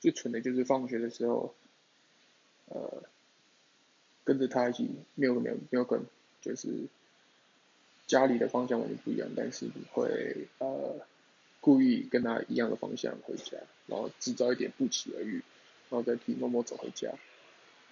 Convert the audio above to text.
最蠢的就是放学的时候，呃，跟着他一起，没有没有没有跟，就是家里的方向完全不一样，但是你会呃故意跟他一样的方向回家，然后制造一点不期而遇，然后再替默默走回家。